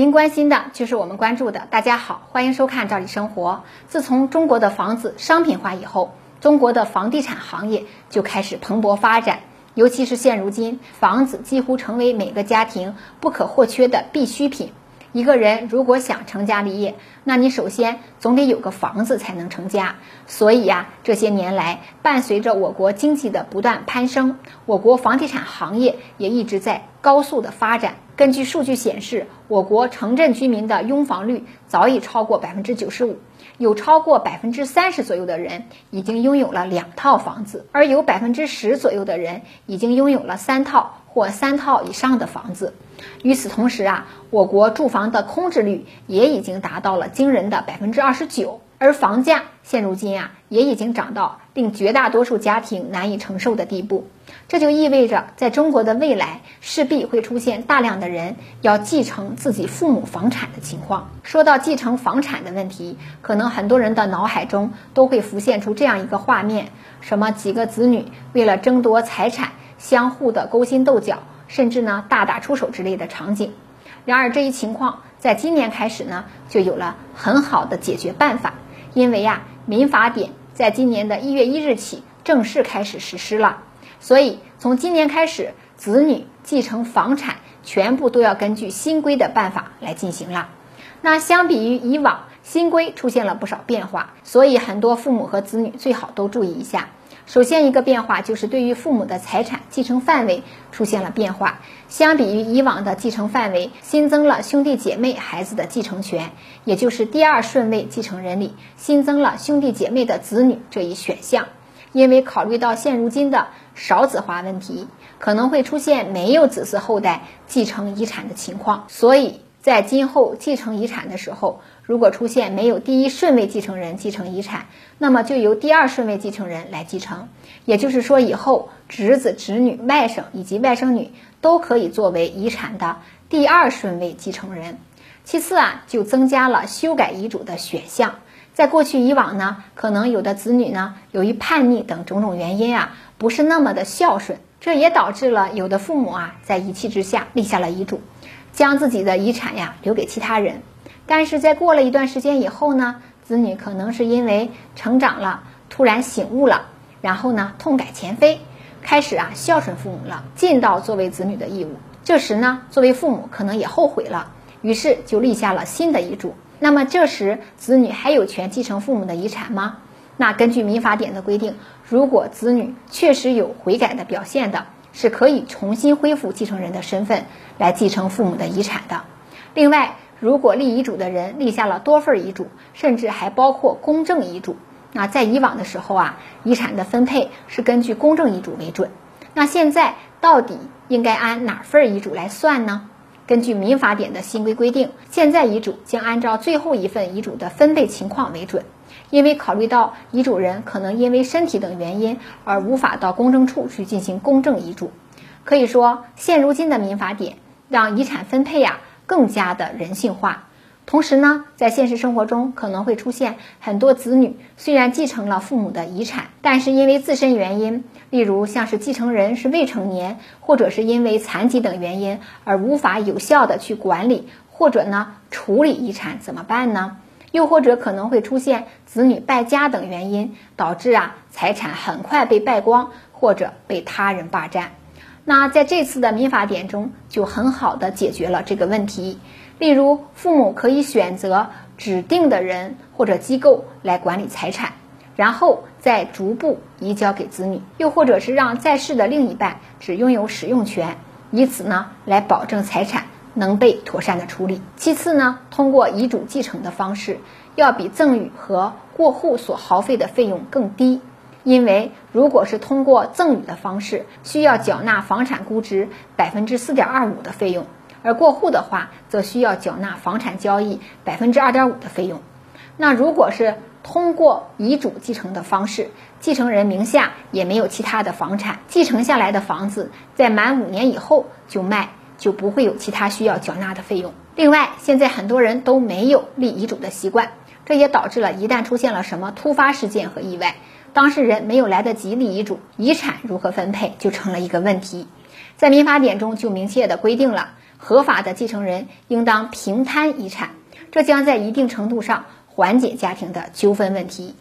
您关心的就是我们关注的。大家好，欢迎收看《赵丽生活》。自从中国的房子商品化以后，中国的房地产行业就开始蓬勃发展。尤其是现如今，房子几乎成为每个家庭不可或缺的必需品。一个人如果想成家立业，那你首先总得有个房子才能成家。所以呀，这些年来，伴随着我国经济的不断攀升，我国房地产行业也一直在高速的发展。根据数据显示，我国城镇居民的拥房率早已超过百分之九十五，有超过百分之三十左右的人已经拥有了两套房子，而有百分之十左右的人已经拥有了三套或三套以上的房子。与此同时啊，我国住房的空置率也已经达到了惊人的百分之二十九，而房价现如今啊，也已经涨到令绝大多数家庭难以承受的地步。这就意味着，在中国的未来势必会出现大量的人要继承自己父母房产的情况。说到继承房产的问题，可能很多人的脑海中都会浮现出这样一个画面：什么几个子女为了争夺财产，相互的勾心斗角。甚至呢大打出手之类的场景，然而这一情况在今年开始呢就有了很好的解决办法，因为呀民法典在今年的一月一日起正式开始实施了，所以从今年开始，子女继承房产全部都要根据新规的办法来进行了。那相比于以往，新规出现了不少变化，所以很多父母和子女最好都注意一下。首先，一个变化就是对于父母的财产继承范围出现了变化。相比于以往的继承范围，新增了兄弟姐妹孩子的继承权，也就是第二顺位继承人里新增了兄弟姐妹的子女这一选项。因为考虑到现如今的少子化问题，可能会出现没有子嗣后代继承遗产的情况，所以。在今后继承遗产的时候，如果出现没有第一顺位继承人继承遗产，那么就由第二顺位继承人来继承。也就是说，以后侄子、侄女、外甥以及外甥女都可以作为遗产的第二顺位继承人。其次啊，就增加了修改遗嘱的选项。在过去以往呢，可能有的子女呢，由于叛逆等种种原因啊，不是那么的孝顺，这也导致了有的父母啊，在一气之下立下了遗嘱。将自己的遗产呀留给其他人，但是在过了一段时间以后呢，子女可能是因为成长了，突然醒悟了，然后呢痛改前非，开始啊孝顺父母了，尽到作为子女的义务。这时呢，作为父母可能也后悔了，于是就立下了新的遗嘱。那么这时子女还有权继承父母的遗产吗？那根据民法典的规定，如果子女确实有悔改的表现的。是可以重新恢复继承人的身份来继承父母的遗产的。另外，如果立遗嘱的人立下了多份遗嘱，甚至还包括公证遗嘱，那在以往的时候啊，遗产的分配是根据公证遗嘱为准。那现在到底应该按哪份遗嘱来算呢？根据民法典的新规规定，现在遗嘱将按照最后一份遗嘱的分配情况为准。因为考虑到遗嘱人可能因为身体等原因而无法到公证处去进行公证遗嘱，可以说现如今的民法典让遗产分配呀更加的人性化。同时呢，在现实生活中可能会出现很多子女虽然继承了父母的遗产，但是因为自身原因，例如像是继承人是未成年，或者是因为残疾等原因而无法有效的去管理或者呢处理遗产，怎么办呢？又或者可能会出现子女败家等原因，导致啊财产很快被败光，或者被他人霸占。那在这次的民法典中，就很好的解决了这个问题。例如，父母可以选择指定的人或者机构来管理财产，然后再逐步移交给子女；又或者是让在世的另一半只拥有使用权，以此呢来保证财产。能被妥善的处理。其次呢，通过遗嘱继承的方式，要比赠与和过户所耗费的费用更低。因为如果是通过赠与的方式，需要缴纳房产估值百分之四点二五的费用，而过户的话，则需要缴纳房产交易百分之二点五的费用。那如果是通过遗嘱继承的方式，继承人名下也没有其他的房产，继承下来的房子在满五年以后就卖。就不会有其他需要缴纳的费用。另外，现在很多人都没有立遗嘱的习惯，这也导致了一旦出现了什么突发事件和意外，当事人没有来得及立遗嘱，遗产如何分配就成了一个问题。在民法典中就明确的规定了，合法的继承人应当平摊遗产，这将在一定程度上缓解家庭的纠纷问题。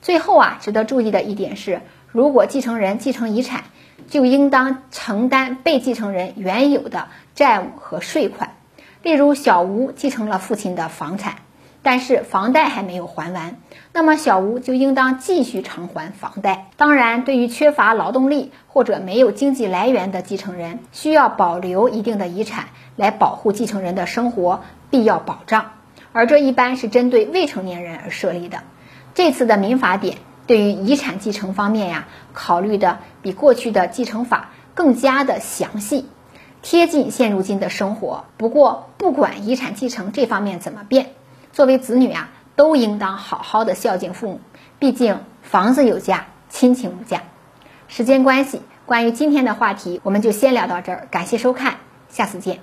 最后啊，值得注意的一点是，如果继承人继承遗产，就应当承担被继承人原有的债务和税款。例如，小吴继承了父亲的房产，但是房贷还没有还完，那么小吴就应当继续偿还房贷。当然，对于缺乏劳动力或者没有经济来源的继承人，需要保留一定的遗产来保护继承人的生活必要保障，而这一般是针对未成年人而设立的。这次的民法典。对于遗产继承方面呀，考虑的比过去的继承法更加的详细，贴近现如今的生活。不过，不管遗产继承这方面怎么变，作为子女啊，都应当好好的孝敬父母。毕竟房子有价，亲情无价。时间关系，关于今天的话题，我们就先聊到这儿。感谢收看，下次见。